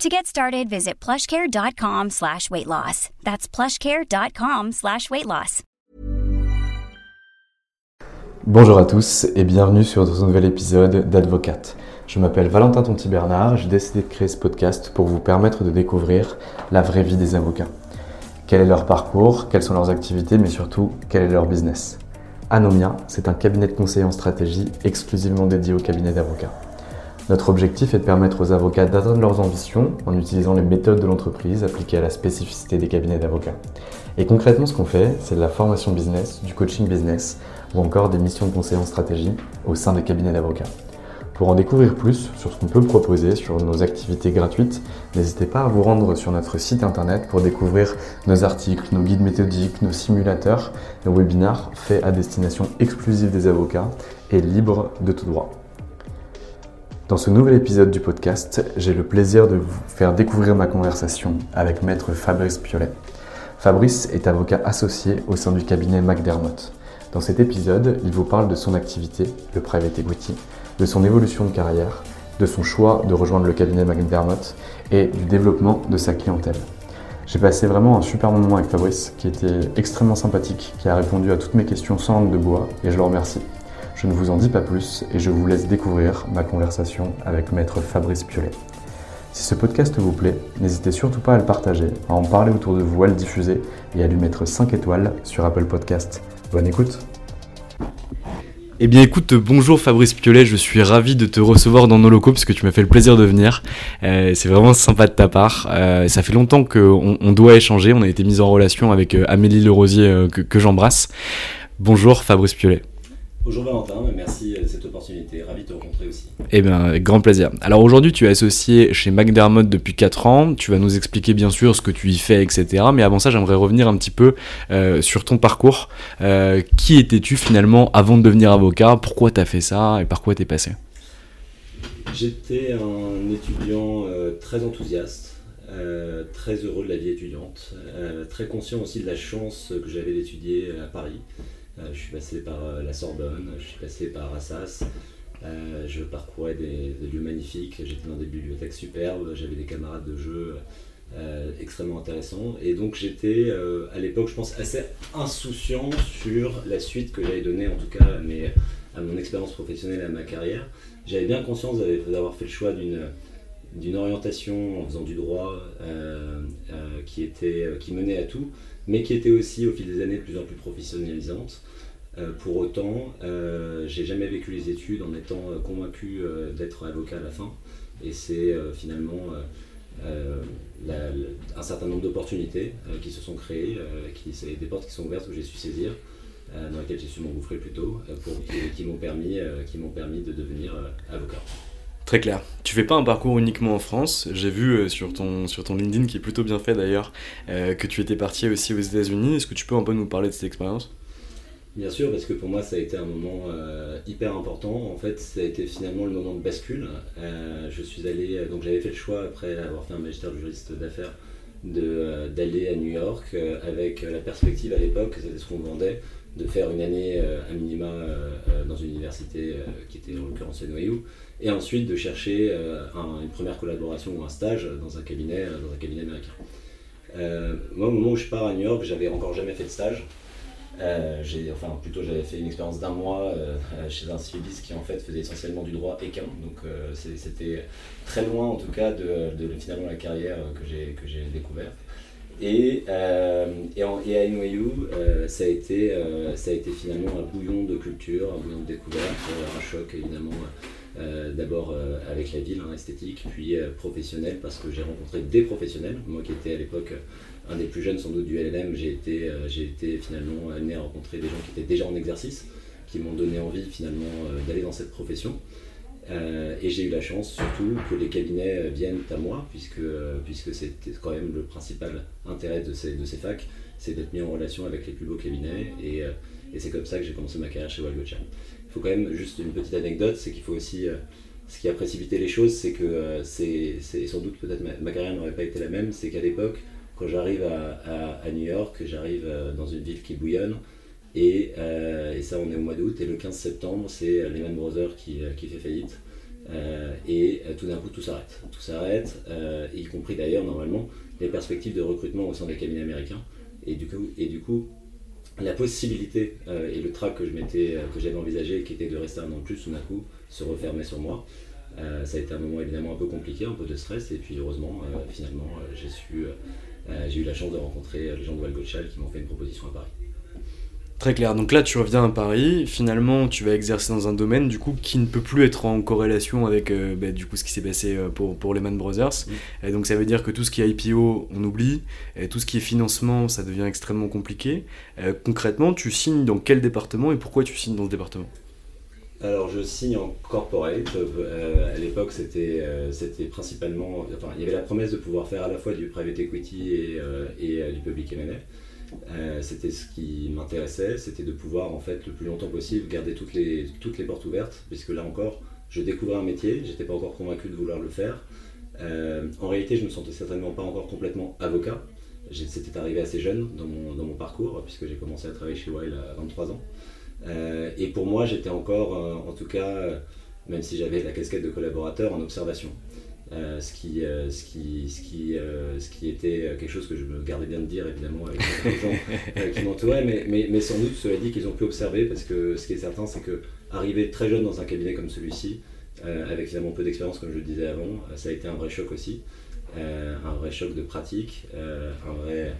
To get started, visit plushcare.com slash weight loss. That's plushcare.com slash weight loss. Bonjour à tous et bienvenue sur ce nouvel épisode d'Advocate. Je m'appelle Valentin Tonti Bernard j'ai décidé de créer ce podcast pour vous permettre de découvrir la vraie vie des avocats. Quel est leur parcours, quelles sont leurs activités, mais surtout quel est leur business? Anomia, c'est un cabinet de conseil en stratégie exclusivement dédié au cabinet d'avocats. Notre objectif est de permettre aux avocats d'atteindre leurs ambitions en utilisant les méthodes de l'entreprise appliquées à la spécificité des cabinets d'avocats. Et concrètement, ce qu'on fait, c'est de la formation business, du coaching business ou encore des missions de conseil en stratégie au sein des cabinets d'avocats. Pour en découvrir plus sur ce qu'on peut proposer, sur nos activités gratuites, n'hésitez pas à vous rendre sur notre site internet pour découvrir nos articles, nos guides méthodiques, nos simulateurs, nos webinars faits à destination exclusive des avocats et libres de tout droit. Dans ce nouvel épisode du podcast, j'ai le plaisir de vous faire découvrir ma conversation avec maître Fabrice Piolet. Fabrice est avocat associé au sein du cabinet McDermott. Dans cet épisode, il vous parle de son activité, le private equity, de son évolution de carrière, de son choix de rejoindre le cabinet McDermott et du développement de sa clientèle. J'ai passé vraiment un super moment avec Fabrice qui était extrêmement sympathique, qui a répondu à toutes mes questions sans langue de bois et je le remercie. Je ne vous en dis pas plus et je vous laisse découvrir ma conversation avec maître Fabrice Piolet. Si ce podcast vous plaît, n'hésitez surtout pas à le partager, à en parler autour de vous, à le diffuser et à lui mettre 5 étoiles sur Apple Podcast. Bonne écoute eh bien écoute, bonjour Fabrice Piolet, je suis ravi de te recevoir dans nos locaux parce que tu m'as fait le plaisir de venir. Euh, c'est vraiment sympa de ta part. Euh, ça fait longtemps qu'on on doit échanger, on a été mis en relation avec euh, Amélie Lerosier que, que j'embrasse. Bonjour Fabrice Piolet. Bonjour Valentin, merci de cette opportunité, ravi de te rencontrer aussi. Eh bien, grand plaisir. Alors aujourd'hui, tu es associé chez McDermott depuis 4 ans, tu vas nous expliquer bien sûr ce que tu y fais, etc. Mais avant ça, j'aimerais revenir un petit peu euh, sur ton parcours. Euh, qui étais-tu finalement avant de devenir avocat? Pourquoi tu as fait ça? Et par quoi tu es passé? J'étais un étudiant euh, très enthousiaste, très heureux de la vie étudiante, très conscient aussi de la chance que j'avais d'étudier à Paris. Euh, je suis passé par euh, la Sorbonne, je suis passé par Assas. Euh, je parcourais des, lieux magnifiques, j'étais dans des bibliothèques superbes, j'avais des camarades de jeu extrêmement intéressants. Et donc j'étais à l'époque, je pense, assez insouciant sur la suite que j'allais donner, en tout cas à, mon expérience professionnelle, à ma carrière. J'avais bien conscience d'avoir fait le choix d'une orientation en faisant du droit qui, était, qui menait à tout, mais qui était aussi au fil des années de plus en plus professionnalisante. Euh, pour autant, euh, j'ai jamais vécu les études en étant euh, convaincu d'être avocat à la fin. Et c'est finalement un certain nombre d'opportunités qui se sont créées, qui, des portes qui sont ouvertes que j'ai su saisir, dans lesquelles j'ai su m'engouffrer plutôt, pour, qui, m'ont permis, permis de devenir avocat. Très clair. Tu fais pas un parcours uniquement en France. J'ai vu sur ton, sur ton LinkedIn, qui est plutôt bien fait d'ailleurs, que tu étais parti aussi aux États-Unis. Est-ce que tu peux un peu nous parler de cette expérience? Bien sûr, parce que pour moi, ça a été un moment euh, hyper important. En fait, ça a été finalement le moment de bascule. Euh, je suis allé, donc j'avais fait le choix, après avoir fait un magistère de juriste d'affaires, d'aller à New York avec la perspective à l'époque, c'était ce qu'on vendait, de faire une année à minima dans une université qui était en l'occurrence NYU, et ensuite de chercher une première collaboration ou un stage dans un cabinet, dans un cabinet américain. moi, au moment où je pars à New York, j'avais encore jamais fait de stage. Euh, enfin, plutôt, j'avais fait une expérience d'un mois euh, chez un civiliste qui en fait faisait essentiellement du droit équin. Donc, euh, c'était très loin en tout cas de, finalement la carrière que j'ai découverte. Et, et, et, à NYU, ça, a été, ça a été finalement un bouillon de culture, un bouillon de découverte, un choc évidemment. d'abord avec la ville hein, esthétique, puis professionnel parce que j'ai rencontré des professionnels, moi qui étais à l'époque un des plus jeunes sans doute du LLM, j'ai été, euh, j'ai été finalement amené à rencontrer des gens qui étaient déjà en exercice, qui m'ont donné envie finalement euh, d'aller dans cette profession. Euh, et j'ai eu la chance surtout que les cabinets viennent à moi, puisque, puisque c'était quand même le principal intérêt de ces, facs, c'est d'être mis en relation avec les plus beaux cabinets. Et, c'est comme ça que j'ai commencé ma carrière chez Walgotcha. Il faut quand même juste une petite anecdote, c'est qu'il faut aussi... ce qui a précipité les choses, c'est que c'est, sans doute peut-être ma carrière n'aurait pas été la même, c'est qu'à l'époque, quand j'arrive à, New York, j'arrive euh, dans une ville qui bouillonne. Euh, et, ça, on est au mois d'août. Et le 15 septembre, c'est Lehman Brothers qui, euh, qui fait faillite. et tout d'un coup, tout s'arrête. Tout s'arrête, y compris d'ailleurs, normalement, les perspectives de recrutement au sein des cabinets américains. Et du coup, et du coup la possibilité et le track que je que j'avais envisagé, qui était de rester un an de plus, tout d'un coup, se refermait sur moi. ça a été un moment évidemment un peu compliqué, un peu de stress, et puis heureusement, finalement, j'ai su euh, j'ai eu la chance de rencontrer les gens de Walgochal qui m'ont fait une proposition à Paris. Très clair. Donc là, tu reviens à Paris. Finalement, tu vas exercer dans un domaine du coup qui ne peut plus être en corrélation avec euh, bah, du coup ce qui s'est passé euh, pour, pour Lehman Brothers. Et donc ça veut dire que tout ce qui est IPO, on oublie. Et tout ce qui est financement, ça devient extrêmement compliqué. concrètement, tu signes dans quel département et pourquoi tu signes dans ce département? Alors je signe en corporate. Euh, à l'époque c'était euh, c'était principalement, enfin il y avait la promesse de pouvoir faire à la fois du private equity et, euh, du public M&A. c'était ce qui m'intéressait, c'était de pouvoir en fait le plus longtemps possible garder toutes les portes ouvertes, puisque là encore je découvrais un métier, j'étais pas encore convaincu de vouloir le faire. en réalité je me sentais certainement pas encore complètement avocat. C'était arrivé assez jeune dans mon, dans mon parcours, puisque j'ai commencé à travailler chez Wild à 23 ans. Euh, et pour moi, j'étais encore, euh, en tout cas, euh, même si j'avais la casquette de collaborateur, en observation. ce, qui, ce, qui, ce, qui, ce qui était quelque chose que je me gardais bien de dire évidemment avec les gens qui m'entouraient, mais, mais, mais, sans doute cela dit qu'ils ont pu observer parce que ce qui est certain c'est que arriver très jeune dans un cabinet comme celui-ci, avec finalement peu d'expérience comme je le disais avant, ça a été un vrai choc aussi, un vrai choc de pratique, un vrai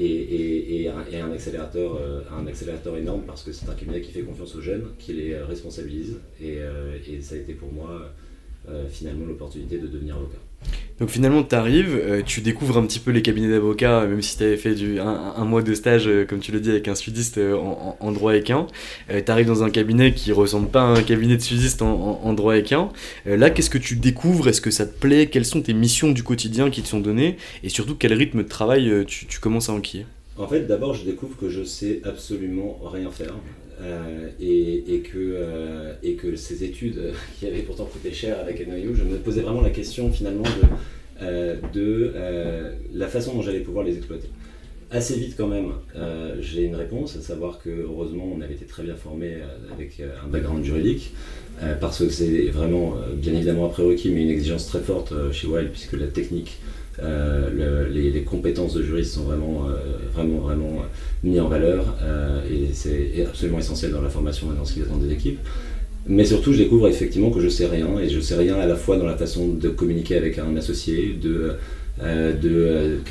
et, un, accélérateur, euh, un accélérateur énorme parce que c'est un cabinet qui fait confiance aux jeunes, qui les responsabilise. Et, euh, ça a été pour moi euh, finalement l'opportunité de devenir avocat. Donc finalement, tu arrives, euh, tu découvres un petit peu les cabinets d'avocats, même si tu avais fait du, un, mois de stage, euh, comme tu le dis, avec un sudiste euh, en, droit équin. tu arrives dans un cabinet qui ressemble pas à un cabinet de sudiste en, droit équin. là, qu'est-ce que tu découvres? Est-ce que ça te plaît? Quelles sont tes missions du quotidien qui te sont données? Et surtout, quel rythme de travail tu, tu commences à enquiller? En fait, d'abord, je découvre que je sais absolument rien faire. Euh, et, que, euh, et que ces études qui avaient pourtant coûté cher avec NYU, je me posais vraiment la question finalement de, euh, la façon dont j'allais pouvoir les exploiter. Assez vite quand même, j'ai une réponse, à savoir que heureusement on avait été très bien formé avec un background juridique, parce que c'est vraiment bien évidemment un prérequis, mais une exigence très forte chez Wild, puisque la technique euh, les, compétences de juriste sont vraiment, euh, vraiment, vraiment euh, mises en valeur et c'est absolument essentiel dans la formation et dans ce qui attend des équipes. Mais surtout, je découvre effectivement que je sais rien et je sais rien à la fois dans la façon de communiquer avec un associé, de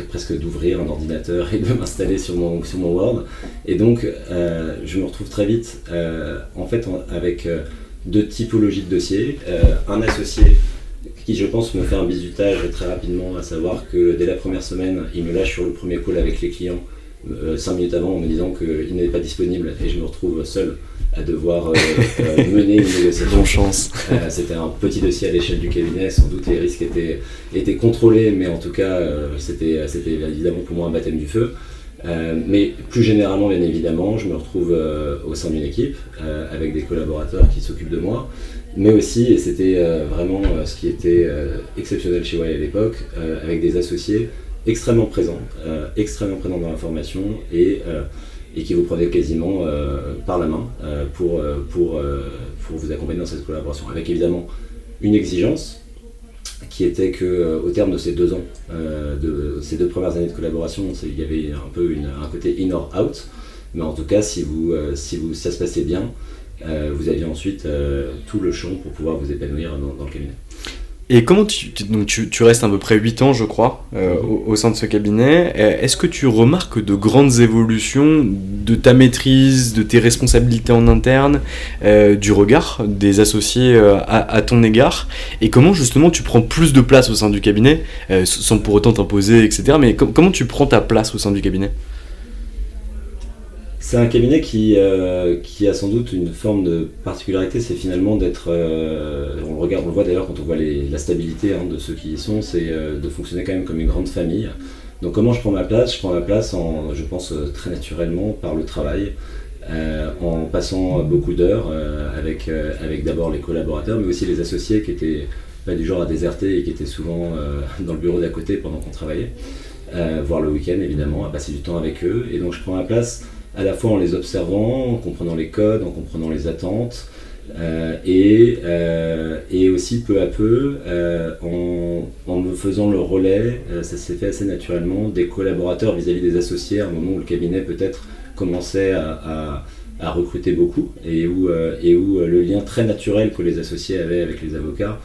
presque d'ouvrir un ordinateur et de m'installer sur mon, sur mon Word. Et donc, je me retrouve très vite en fait avec deux typologies de dossiers. un associé qui je pense me fait un bisutage très rapidement, à savoir que dès la première semaine, il me lâche sur le premier call avec les clients, euh, cinq minutes avant, en me disant qu'il n'était pas disponible et je me retrouve seul à devoir euh, euh, mener une négociation. chance. C'était un petit dossier à l'échelle du cabinet, sans doute les risques étaient, étaient contrôlés, mais en tout cas, c'était évidemment pour moi un baptême du feu. mais plus généralement, bien évidemment, je me retrouve au sein d'une équipe avec des collaborateurs qui s'occupent de moi, mais aussi, et c'était euh, vraiment euh, ce qui était euh, exceptionnel chez Way à l'époque, avec des associés extrêmement présent, extrêmement présent dans la formation et, et qui vous prenait quasiment par la main pour, pour, pour vous accompagner dans cette collaboration. Avec évidemment une exigence qui était que au terme de ces deux ans, de ces deux premières années de collaboration, il y avait un peu un côté in or out. Mais en tout cas, si, vous, si vous, ça se passait bien, vous aviez ensuite euh, tout le champ pour pouvoir vous épanouir dans, le cabinet. Et comment tu, donc tu, restes à peu près 8 ans, je crois, euh, au, sein de ce cabinet. Est-ce que tu remarques de grandes évolutions de ta maîtrise, de tes responsabilités en interne, du regard des associés à, ton égard? Et comment justement tu prends plus de place au sein du cabinet, sans pour autant t'imposer, etc. Mais comment tu prends ta place au sein du cabinet? C'est un cabinet qui, euh, qui a sans doute une forme de particularité, c'est finalement d'être, euh, on le regarde, on le voit d'ailleurs quand on voit la stabilité hein, de ceux qui y sont, c'est euh, de fonctionner quand même comme une grande famille. Donc comment je prends ma place? Je prends ma place, en, je pense très naturellement, par le travail, en passant beaucoup d'heures avec, avec d'abord les collaborateurs, mais aussi les associés qui étaient pas du genre à déserter et qui étaient souvent dans le bureau d'à côté pendant qu'on travaillait, voire le week-end évidemment, à passer du temps avec eux. Et donc je prends ma place à la fois en les observant, en comprenant les codes, en comprenant les attentes, euh, et, euh, et, aussi peu à peu, euh, en, me faisant le relais, ça s'est fait assez naturellement, des collaborateurs vis-à-vis des associés, à un moment où le cabinet peut-être commençait à, à, recruter beaucoup, et où, le lien très naturel que les associés avaient avec les avocats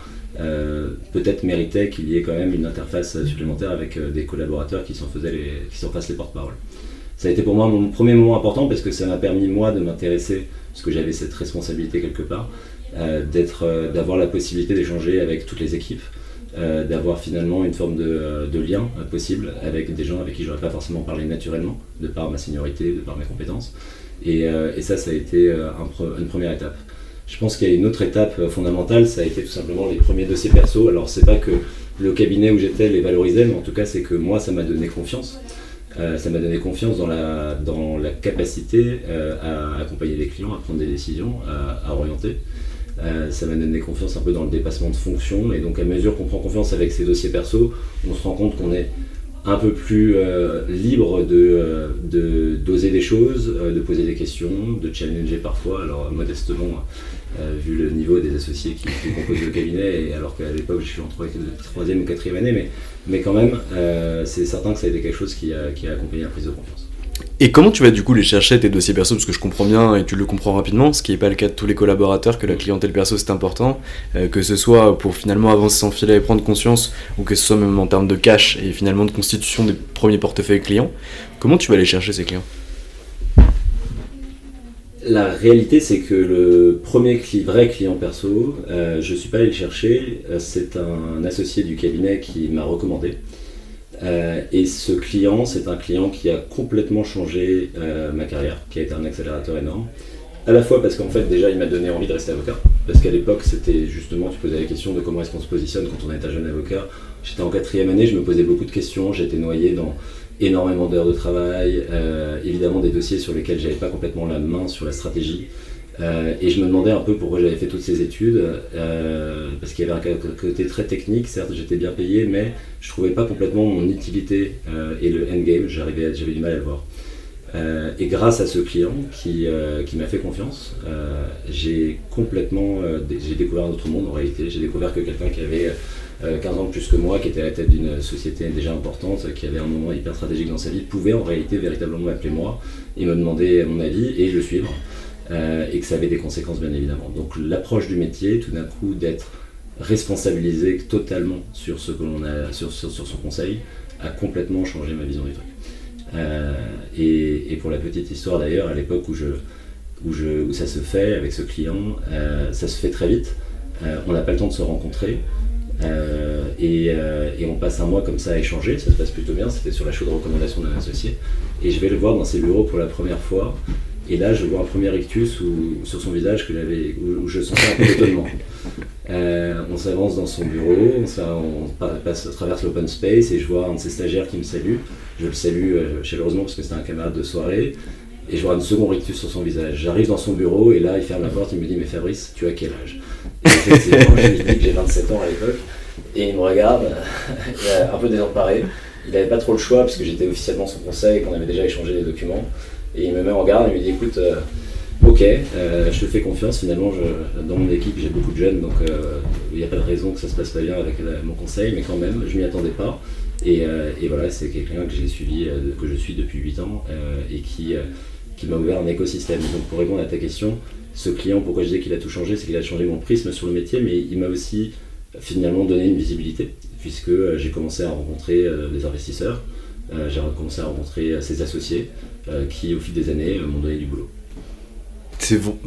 peut-être méritait qu'il y ait quand même une interface supplémentaire avec des collaborateurs qui s'en qui s'en fassent les porte-parole ça a été pour moi mon premier moment important parce que ça m'a permis moi de m'intéresser, parce que j'avais cette responsabilité quelque part, euh, d'être, euh, d'avoir la possibilité d'échanger avec toutes les équipes, euh, d'avoir finalement une forme de, lien possible avec des gens avec qui j'aurais pas forcément parlé naturellement, de par ma seniorité, de par mes compétences. Et, et ça, ça a été une première étape. Je pense qu'il y a une autre étape fondamentale, ça a été tout simplement les premiers dossiers perso. Alors c'est pas que le cabinet où j'étais les valorisait, mais en tout cas c'est que moi ça m'a donné confiance. Euh, ça m'a donné confiance dans la, dans la capacité euh, à accompagner les clients, à prendre des décisions, à, orienter. Euh, ça m'a donné confiance un peu dans le dépassement de fonction. Et donc, à mesure qu'on prend confiance avec ces dossiers perso, on se rend compte qu'on est un peu plus libre de, d'oser des choses, de poser des questions, de challenger parfois. Alors, modestement, vu le niveau des associés qui, composent le cabinet, et alors qu'à l'époque, je suis en troisième ou quatrième année, mais mais quand même, euh, c'est certain que ça a été quelque chose qui a, accompagné la prise de confiance. Et comment tu vas du coup les chercher tes dossiers perso? Parce que je comprends bien et tu le comprends rapidement, ce qui n'est pas le cas de tous les collaborateurs, que la clientèle perso c'est important, euh, que ce soit pour finalement avancer sans filet et prendre conscience, ou que ce soit même en termes de cash et finalement de constitution des premiers portefeuilles clients. Comment tu vas aller chercher ces clients? La réalité, c'est que le premier vrai client perso, euh, je ne suis pas allé le chercher. Euh, c'est un associé du cabinet qui m'a recommandé. Euh, et ce client, c'est un client qui a complètement changé ma carrière, qui a été un accélérateur énorme. À la fois parce qu'en fait, déjà, il m'a donné envie de rester avocat. Parce qu'à l'époque, c'était justement, tu posais la question de comment est-ce qu'on se positionne quand on est un jeune avocat. J'étais en quatrième année, je me posais beaucoup de questions. J'étais noyé dans énormément d'heures de travail, euh, évidemment des dossiers sur lesquels j'avais pas complètement la main sur la stratégie. Euh, et je me demandais un peu pourquoi j'avais fait toutes ces études, euh, parce qu'il y avait un côté très technique, certes j'étais bien payé, mais je trouvais pas complètement mon utilité et le endgame, j'avais du mal à le voir. et grâce à ce client qui, qui m'a fait confiance, j'ai complètement j'ai découvert un autre monde en réalité. J'ai découvert que quelqu'un qui avait 15 euh, ans de plus que moi, qui était à la tête d'une société déjà importante, qui avait un moment hyper stratégique dans sa vie, pouvait en réalité véritablement m'appeler moi et me demander mon avis et le suivre. Euh, et que ça avait des conséquences bien évidemment. Donc l'approche du métier, tout d'un coup d'être responsabilisé totalement sur ce que l'on a, sur, sur, son conseil, a complètement changé ma vision du truc. Euh, et, pour la petite histoire d'ailleurs, à l'époque où, je, où, je, où ça se fait avec ce client, ça se fait très vite. on n'a pas le temps de se rencontrer. Euh, euh, et, on passe un mois comme ça à échanger, ça se passe plutôt bien, c'était sur la chaude recommandation d'un associé. Et je vais le voir dans ses bureaux pour la première fois, et là je vois un premier rictus sur son visage que où, où, je sentais un peu d'étonnement. Euh, on s'avance dans son bureau, on, passe, traverse l'open space et je vois un de ses stagiaires qui me salue. Je le salue chaleureusement parce que c'était un camarade de soirée. Et je vois un second rictus sur son visage. J'arrive dans son bureau et là il ferme la porte, il me dit Mais Fabrice, tu as quel âge? Que j'ai 27 ans à l'époque. Et il me regarde, un peu désemparé. il n'avait pas trop le choix parce que j'étais officiellement son conseil, qu'on avait déjà échangé les documents. Et il me met en garde, il me dit écoute, ok, je te fais confiance, finalement dans mon équipe j'ai beaucoup de jeunes, donc il n'y a pas de raison que ça se passe pas bien avec mon conseil, mais quand même, je m'y attendais pas. Et, voilà, c'est quelqu'un que j'ai suivi, que je suis depuis 8 ans et qui, qui m'a ouvert un écosystème. Donc pour répondre à ta question, ce client, pourquoi je dis qu'il a tout changé, c'est qu'il a changé mon prisme sur le métier, mais il m'a aussi finalement donné une visibilité, puisque euh, j'ai commencé à rencontrer euh, des investisseurs, euh, j'ai commencé à rencontrer ses associés, qui au fil des années m'ont donné du boulot.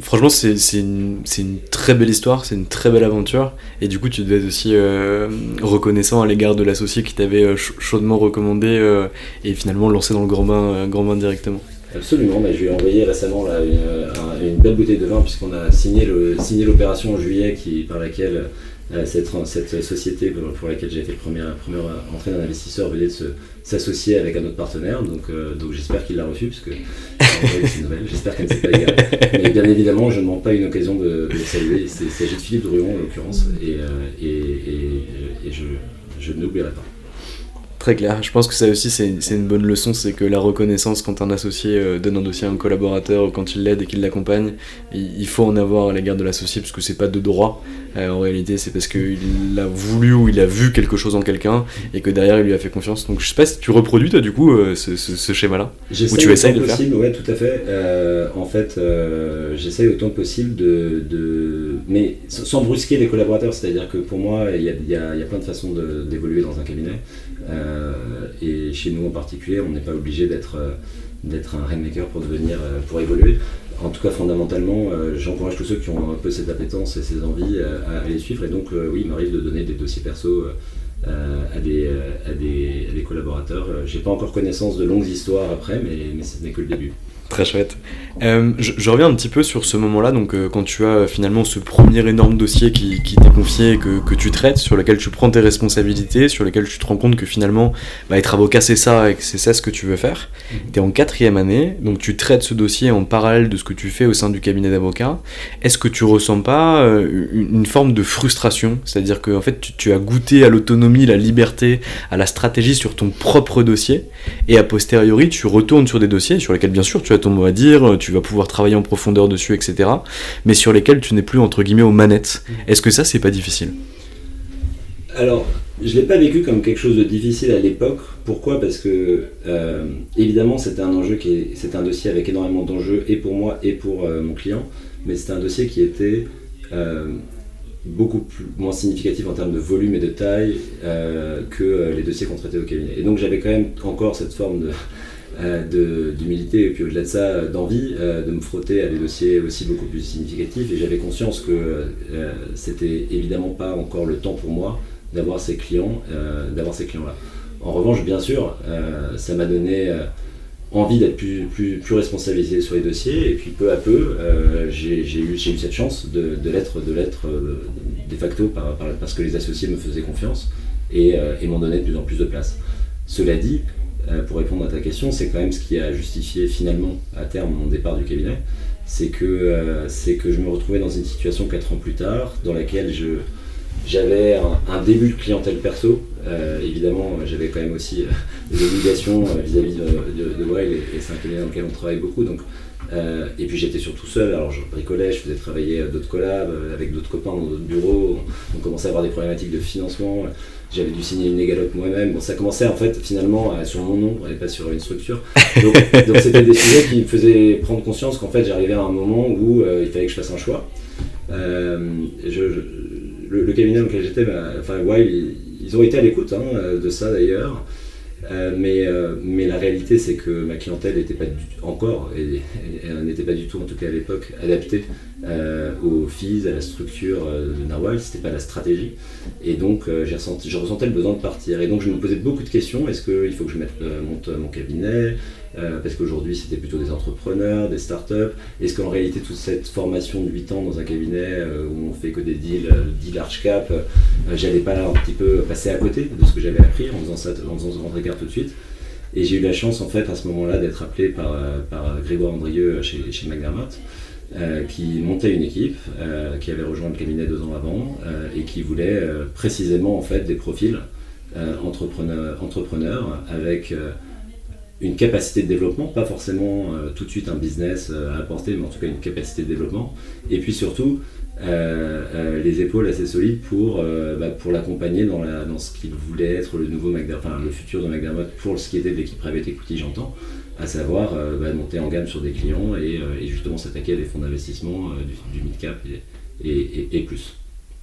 Franchement, c'est une, très belle histoire, c'est une très belle aventure. Et du coup, tu devais être aussi reconnaissant à l'égard de l'associé qui t'avait chaudement recommandé et finalement lancé dans le grand bain directement. Absolument, mais je lui ai envoyé récemment une, belle bouteille de vin puisqu'on a signé l'opération en juillet qui, par laquelle euh, cette, cette, société pour laquelle j'ai été le premier, premier entrée d'un investisseur venait de s'associer avec un autre partenaire. Donc, euh, donc j'espère qu'il l'a reçu c'est une nouvelle. J'espère qu'elle ne s'est pas égarée. Mais bien évidemment, je ne manque pas une occasion de, le saluer. Il s'agit de Philippe Druon en l'occurrence euh, et, et je, je n'oublierai pas. Très clair. Je pense que ça aussi, c'est une bonne leçon, c'est que la reconnaissance quand un associé euh, donne un dossier à un collaborateur ou quand il l'aide et qu'il l'accompagne, il faut en avoir à l'égard de l'associé parce que c'est pas de droit. Euh, en réalité, c'est parce qu'il a voulu ou il a vu quelque chose en quelqu'un et que derrière il lui a fait confiance. Donc je sais pas si tu reproduis toi du coup euh, ce, schéma-là? Ou tu essayes de possible, faire? Ouais, tout à fait. en fait, j'essaye autant que possible de, de, mais sans brusquer les collaborateurs. C'est-à-dire que pour moi, il y a, plein de façons d'évoluer dans un cabinet. Euh, et chez nous en particulier, on n'est pas obligé d'être euh, un rainmaker pour devenir, euh, pour évoluer. En tout cas, fondamentalement, j'encourage tous ceux qui ont un peu cette appétence et ces envies à, les suivre. Et donc, oui, il m'arrive de donner des dossiers perso à, des, à, à collaborateurs. J'ai pas encore connaissance de longues histoires après, mais ce n'est que le début. Très chouette. Euh, je, reviens un petit peu sur ce moment-là, donc euh, quand tu as finalement ce premier énorme dossier qui, t'est confié, que, que, tu traites, sur lequel tu prends tes responsabilités, sur lequel tu te rends compte que finalement bah, être avocat c'est ça et que c'est ça ce que tu veux faire. Mhm. Tu es en quatrième année, donc tu traites ce dossier en parallèle de ce que tu fais au sein du cabinet d'avocat. Est-ce que tu ressens pas euh, une, forme de frustration? C'est-à-dire que en fait tu, tu as goûté à l'autonomie, la liberté, à la stratégie sur ton propre dossier, et a posteriori tu retournes sur des dossiers sur lesquels bien sûr tu as ton mot à dire, tu vas pouvoir travailler en profondeur dessus, etc. Mais sur lesquels tu n'es plus entre guillemets aux manettes. Mm. Est-ce que ça, c'est pas difficile? Alors, je l'ai pas vécu comme quelque chose de difficile à l'époque. Pourquoi? Parce que euh, évidemment, c'était un enjeu qui est, c'était un dossier avec énormément d'enjeux et pour moi et pour euh, mon client, mais c'était un dossier qui était euh, beaucoup plus, moins significatif en termes de volume et de taille que les dossiers qu'on traitait au cabinet. Et donc j'avais quand même encore cette forme de, euh, d'humilité et puis au-delà de ça d'envie euh, de me frotter à des dossiers aussi beaucoup plus significatifs. Et j'avais conscience que euh, c'était évidemment pas encore le temps pour moi d'avoir ces clients d'avoir ces clients là en revanche bien sûr ça m'a donné envie d'être plus, plus, plus, responsabilisé sur les dossiers. Et puis peu à peu j'ai eu, eu, cette chance de, de l'être de facto par, parce que les associés me faisaient confiance et, et m'ont donné de plus en plus de place. Cela dit euh, pour répondre à ta question, c'est quand même ce qui a justifié finalement à terme mon départ du cabinet. C'est que, euh, que je me retrouvais dans une situation 4 ans plus tard dans laquelle je, j'avais un, début de clientèle perso. Euh, évidemment, j'avais quand même aussi des obligations vis-à-vis de, de, et, c'est un cabinet dans lequel on travaille beaucoup. Donc, et puis j'étais surtout seul, alors je bricolais, je faisais travailler d'autres collabs avec d'autres copains dans d'autres bureaux. On commençait à avoir des problématiques de financement j'avais dû signer une égalope moi-même. Bon, ça commençait en fait finalement sur mon nom et pas sur une structure. Donc, c'était des sujets qui me faisaient prendre conscience qu'en fait j'arrivais à un moment où euh, il fallait que je fasse un choix. Euh, je, le, cabinet dans lequel j'étais, bah, enfin, ouais, ils, ont été à l'écoute hein, de ça d'ailleurs. Euh, mais, euh, mais la réalité, c'est que ma clientèle n'était pas encore, et, n'était pas du tout, en tout cas à l'époque, adaptée euh, aux fees, à la structure de Narwhal, c'était pas la stratégie. Et donc, j'ai ressenti, je ressentais le besoin de partir. Et donc, je me posais beaucoup de questions. Est-ce qu'il faut que je mette, monte mon cabinet euh, parce qu'aujourd'hui c'était plutôt des entrepreneurs, des startups. Est-ce qu'en réalité toute cette formation de 8 ans dans un cabinet euh, où on fait que des deals, euh, deals large cap, j'allais pas un petit peu passer à côté de ce que j'avais appris en faisant ça, en faisant ce grand écart tout de suite. Et j'ai eu la chance en fait à ce moment-là d'être appelé par, par Grégoire Andrieux chez, chez McDermott. Qui montait une équipe, qui avait rejoint le cabinet deux ans avant et qui voulait précisément en fait des profils entrepreneur, entrepreneur avec une capacité de développement, pas forcément tout de suite un business à apporter, mais en tout cas une capacité de développement. Et puis surtout, les épaules assez solides pour, bah, pour l'accompagner dans, dans ce qu'il voulait être le nouveau McDermott, enfin le futur de McDermott pour ce qui était de l'équipe private equity, j'entends à savoir euh, bah, monter en gamme sur des clients et, euh, justement s'attaquer à des fonds d'investissement euh, du, mid-cap et, plus.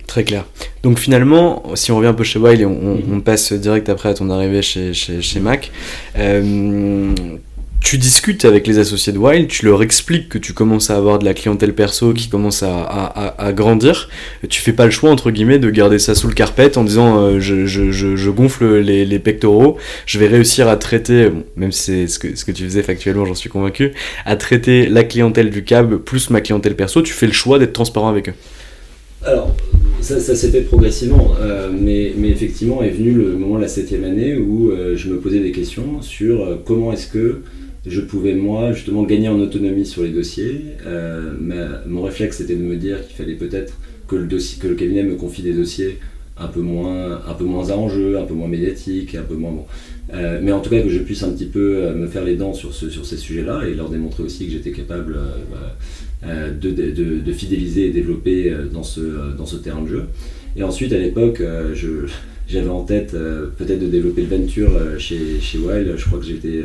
Très clair. Donc finalement, si on revient un peu chez Wild et on, mm-hmm. passe direct après à ton arrivée chez, chez, chez Mac, tu discutes avec les associés de Wild, tu leur expliques que tu commences à avoir de la clientèle perso qui commence à, grandir. Tu fais pas le choix, entre guillemets, de garder ça sous le carpet en disant euh, je, gonfle les, pectoraux, je vais réussir à traiter, même si c'est ce que, ce que tu faisais factuellement, j'en suis convaincu, à traiter la clientèle du CAB plus ma clientèle perso. Tu fais le choix d'être transparent avec eux. Alors, ça, s'est fait progressivement, euh, mais, effectivement est venu le moment de la septième année où euh, je me posais des questions sur comment est-ce que je pouvais moi justement gagner en autonomie sur les dossiers. Euh, mon réflexe était de me dire qu'il fallait peut-être que le, dossier, que le cabinet me confie des dossiers un peu moins, un peu moins à enjeu, un peu moins médiatiques, un peu moins bon. Euh, mais en tout cas que je puisse un petit peu euh, me faire les dents sur, ce, sur ces sujets-là et leur démontrer aussi que j'étais capable bah, de, fidéliser et développer dans ce, terrain de jeu. Et ensuite à l'époque, j'avais en tête peut-être de développer le venture chez, chez Wild. Je crois que j'étais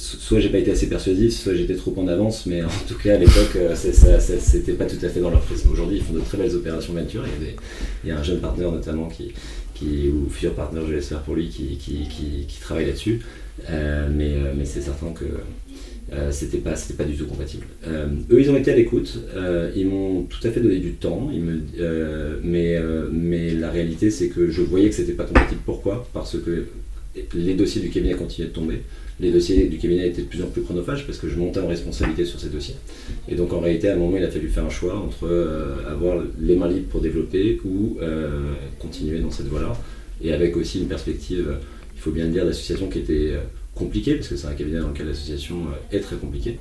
soit j'ai pas été assez persuasif, soit j'étais trop en avance, mais en tout cas à l'époque euh, c'était pas tout à fait dans leur prisme. Aujourd'hui ils font de très belles opérations venture, il y a, un jeune partenaire notamment qui, ou futur partenaire je l'espère pour lui qui, qui, travaille là-dessus, mais, c'est certain que c'était pas, du tout compatible. eux ils ont été à l'écoute, ils m'ont tout à fait donné du temps, mais, mais la réalité c'est que je voyais que c'était pas compatible. Pourquoi? Parce que les dossiers du cabinet continuaient de tomber. Les dossiers du cabinet étaient de plus en plus chronophages parce que je montais en responsabilité sur ces dossiers. Et donc en réalité, à un moment, il a fallu faire un choix entre euh, avoir les mains libres pour développer ou euh, continuer dans cette voie-là. Et avec aussi une perspective, euh, il faut bien le dire, d'association qui était compliquée, parce que c'est un cabinet dans lequel l'association est très compliquée.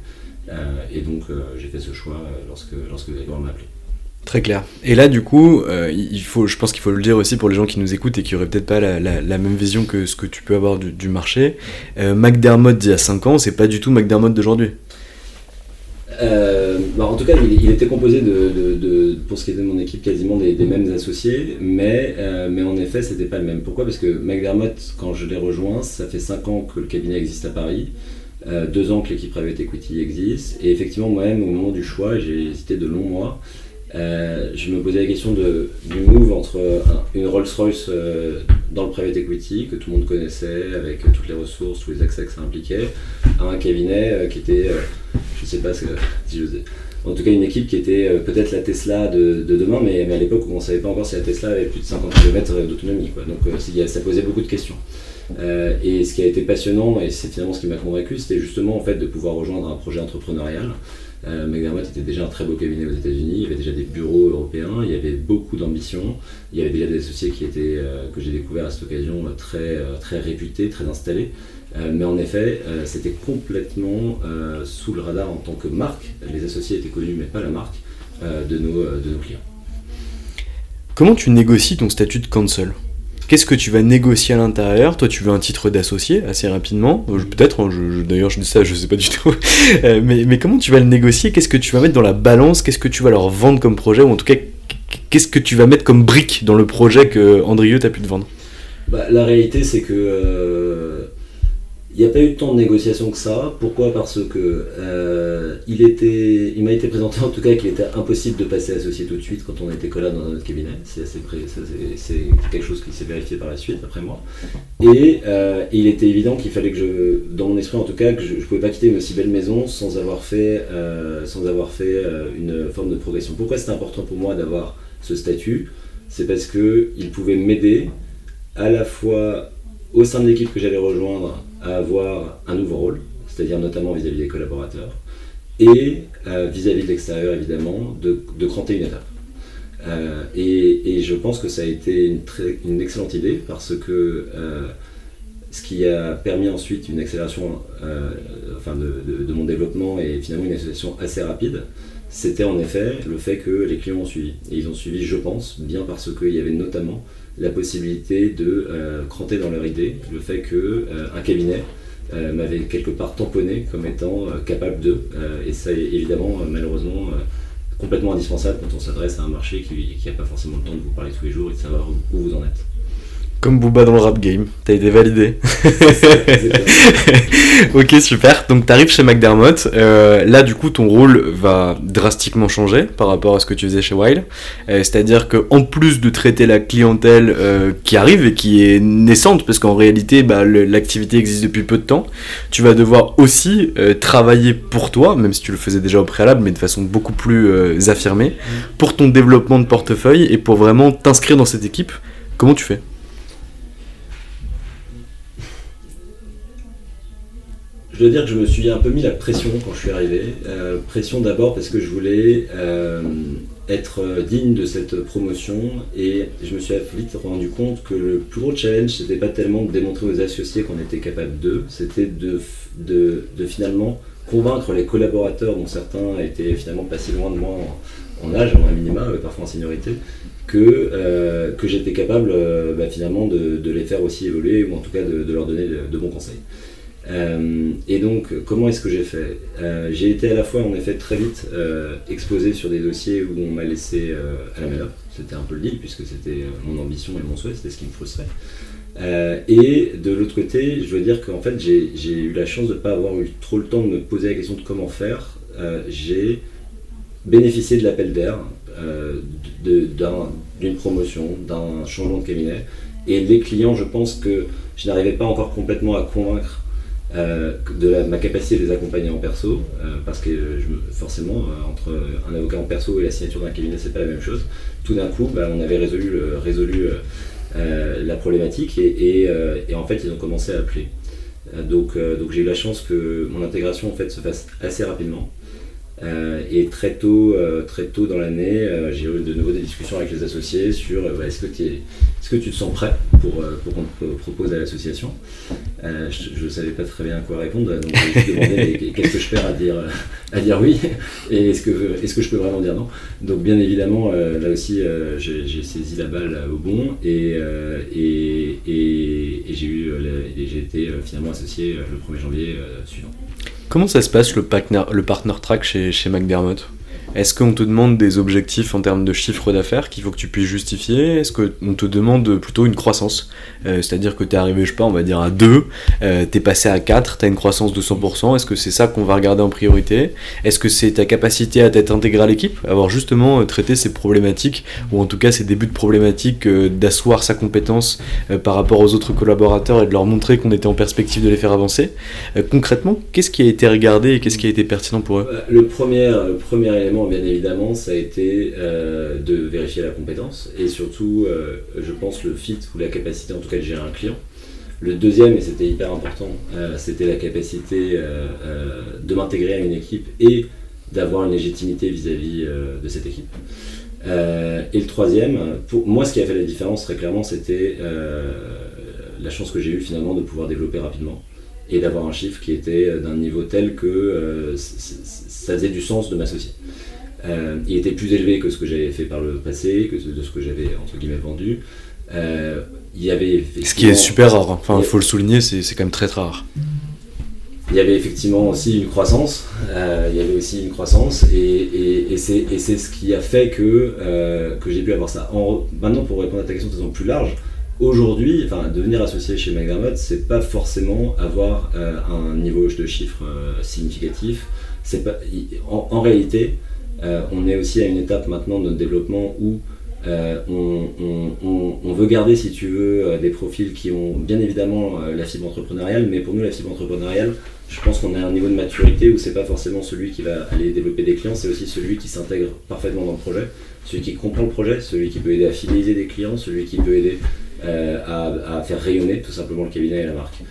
et donc j'ai fait ce choix lorsque, lorsque Grégoire m'a appelé. Très clair. Et là, du coup, euh, il faut, je pense qu'il faut le dire aussi pour les gens qui nous écoutent et qui auraient peut-être pas la, même vision que ce que tu peux avoir du, marché. Euh, McDermott d'il y a 5 ans, c'est pas du tout McDermott d'aujourd'hui. Euh, bah, en tout cas, il, était composé de, pour ce qui était de mon équipe, quasiment des, mêmes associés, mais, mais en effet, c'était pas le même. Pourquoi? Parce que McDermott, quand je l'ai rejoint, ça fait 5 ans que le cabinet existe à Paris. deux ans que l'équipe Private Equity existe, et effectivement, moi-même, au moment du choix, j'ai hésité de longs mois, euh, je me posais la question de, du move entre une Rolls-Royce euh, dans le private equity que tout le monde connaissait avec toutes les ressources, tous les accès que ça impliquait, à un cabinet euh, qui était, je ne sais pas si je en tout cas une équipe qui était peut-être la Tesla de, demain, mais, à l'époque on ne savait pas encore si la Tesla avait plus de 50 km d'autonomie. Donc ça posait beaucoup de questions. et ce qui a été passionnant, et c'est finalement ce qui m'a convaincu, c'était justement en fait de pouvoir rejoindre un projet entrepreneurial euh, McDermott était déjà un très beau cabinet aux États-Unis, il y avait déjà des bureaux européens, il y avait beaucoup d'ambition, il y avait déjà des associés qui étaient, euh, que j'ai découvert à cette occasion, euh, très, euh, très réputés, très installés. mais en effet, c'était complètement sous le radar en tant que marque. Les associés étaient connus, mais pas la marque de, nos, de nos clients. Comment tu négocies ton statut de counsel? Qu'est-ce que tu vas négocier à l'intérieur? Toi, tu veux un titre d'associé assez rapidement. Euh, peut-être, hein, d'ailleurs, je dis ça, je sais pas du tout. Euh, mais, comment tu vas le négocier? Qu'est-ce que tu vas mettre dans la balance? Qu'est-ce que tu vas leur vendre comme projet? Ou en tout cas, qu'est-ce que tu vas mettre comme brique dans le projet que Andrieux t'a pu te vendre? Bah, La réalité, c'est que euh, il n'y a pas eu tant de négociations que ça. Pourquoi? Parce que euh, il, m'a été présenté en tout cas qu'il était impossible de passer associé tout de suite quand on était collé dans notre cabinet. C'est, c'est, quelque chose qui s'est vérifié par la suite, après moi. Et euh, il était évident qu'il fallait que je, dans mon esprit en tout cas, que je ne pouvais pas quitter une aussi belle maison sans avoir fait, euh, sans avoir fait une forme de progression. Pourquoi c'était important pour moi d'avoir ce statut? C'est parce qu'il pouvait m'aider à la fois au sein de l'équipe que j'allais rejoindre à avoir un nouveau rôle, c'est-à-dire notamment vis-à-vis des collaborateurs, et euh, vis-à-vis de l'extérieur évidemment, de, de cranter une étape. Euh, et, je pense que ça a été une, excellente idée parce que euh, ce qui a permis ensuite une accélération enfin de, mon développement et finalement une accélération assez rapide, c'était en effet le fait que les clients ont suivi. Et ils ont suivi, je pense, bien parce qu'il y avait notamment la possibilité de cranter dans leur idée le fait qu'un cabinet m'avait quelque part tamponné comme étant capable de. et ça, évidemment, malheureusement, complètement indispensable quand on s'adresse à un marché qui n'a pas forcément le temps de vous parler tous les jours et de savoir où vous en êtes. Comme Booba dans le rap game, t'as été validé. ok, super. Donc t'arrives chez McDermott. Euh, là, du coup, ton rôle va drastiquement changer par rapport à ce que tu faisais chez Wild. Euh, c'est-à-dire que en plus de traiter la clientèle euh, qui arrive et qui est naissante, parce qu'en réalité, bah, l'activité existe depuis peu de temps, tu vas devoir aussi travailler pour toi, même si tu le faisais déjà au préalable, mais de façon beaucoup plus affirmée, pour ton développement de portefeuille et pour vraiment t'inscrire dans cette équipe. Comment tu fais? Je dois dire que je me suis un peu mis la pression quand je suis arrivé. Euh, pression d'abord parce que je voulais euh, être digne de cette promotion et je me suis vite rendu compte que le plus gros challenge, c'était pas tellement de démontrer aux associés qu'on était capable d'eux, c'était de, finalement convaincre les collaborateurs, dont certains étaient finalement pas si loin de moi en, âge, en minima, euh, parfois en seniorité, que, que j'étais capable bah, finalement de, les faire aussi évoluer ou en tout cas de, leur donner de bons conseils. Euh, et donc, comment est-ce que j'ai fait euh, J'ai été à la fois, en effet, très vite euh, exposé sur des dossiers où on m'a laissé à la manœuvre. C'était un peu le deal, puisque c'était mon ambition et mon souhait, c'était ce qui me frustrait. et de l'autre côté, je veux dire qu'en fait, j'ai eu la chance de ne pas avoir eu trop le temps de me poser la question de comment faire. j'ai bénéficié de l'appel d'air, d'une promotion, d'un changement de cabinet. Et les clients, je pense que je n'arrivais pas encore complètement à convaincre euh, de ma capacité de les accompagner en perso, euh, parce que forcément, euh, entre un avocat en perso et la signature d'un cabinet, c'est pas la même chose. Tout d'un coup, bah, on avait résolu, résolu la problématique et, en fait, ils ont commencé à appeler. donc, donc j'ai eu la chance que mon intégration en fait, se fasse assez rapidement. Et très tôt, très tôt dans l'année, j'ai eu de nouveau des discussions avec les associés sur est-ce que, est que, tu te sens prêt pour, pour qu'on te propose à l'association? Je ne savais pas très bien à quoi répondre, donc je me demandais qu'est-ce que je perds à dire, à dire oui? Et est-ce que, est que je peux vraiment dire non? Donc bien évidemment, là aussi, j'ai saisi la balle au bon et, et, et, et j'ai été finalement associé le 1er janvier suivant. Comment ça se passe le partner, le partner track chez, chez McDermott? Est-ce qu'on te demande des objectifs en termes de chiffre d'affaires qu'il faut que tu puisses justifier? Est-ce qu'on te demande plutôt une croissance? Euh, C'est-à-dire que tu es arrivé, je sais pas, on va dire à 2, euh, tu es passé à 4, tu as une croissance de 100%. Est-ce que c'est ça qu'on va regarder en priorité? Est-ce que c'est ta capacité à t'être intégré à l'équipe Avoir justement euh, traité ces problématiques, ou en tout cas ces débuts de problématiques, d'asseoir sa compétence par rapport aux autres collaborateurs et de leur montrer qu'on était en perspective de les faire avancer? Concrètement, qu'est-ce qui a été regardé et qu'est-ce qui a été pertinent pour eux? Le premier, le premier élément bien évidemment, ça a été euh, de vérifier la compétence et surtout, euh, je pense, le fit ou la capacité en tout cas de gérer un client. Le deuxième, et c'était hyper important, euh, c'était la capacité de m'intégrer à une équipe et d'avoir une légitimité vis-à-vis de cette équipe. et le troisième, pour moi, ce qui a fait la différence très clairement, c'était la chance que j'ai eue finalement de pouvoir développer rapidement et d'avoir un chiffre qui était d'un niveau tel que ça faisait du sens de m'associer. Euh, il était plus élevé que ce que j'avais fait par le passé, que de ce que j'avais entre guillemets vendu. Euh, il y avait ce qui est super rare, enfin il faut le souligner, c'est quand même très, très rare. Il y avait effectivement aussi une croissance, euh, il y avait aussi une croissance et, et, c'est ce qui a fait que, que j'ai pu avoir ça. En, maintenant, pour répondre à ta question de façon plus large, aujourd'hui, enfin, devenir associé chez McDermott, c'est pas forcément avoir un niveau de chiffre significatif. Pas, en, en, réalité, euh, on est aussi à une étape maintenant de notre développement où euh, on, veut garder, si tu veux, euh, des profils qui ont bien évidemment la fibre entrepreneuriale, mais pour nous, la fibre entrepreneuriale, je pense qu'on a un niveau de maturité où c'est pas forcément celui qui va aller développer des clients, c'est aussi celui qui s'intègre parfaitement dans le projet, celui qui comprend le projet, celui qui peut aider à fidéliser des clients, celui qui peut aider à, faire rayonner tout simplement le cabinet et la marque.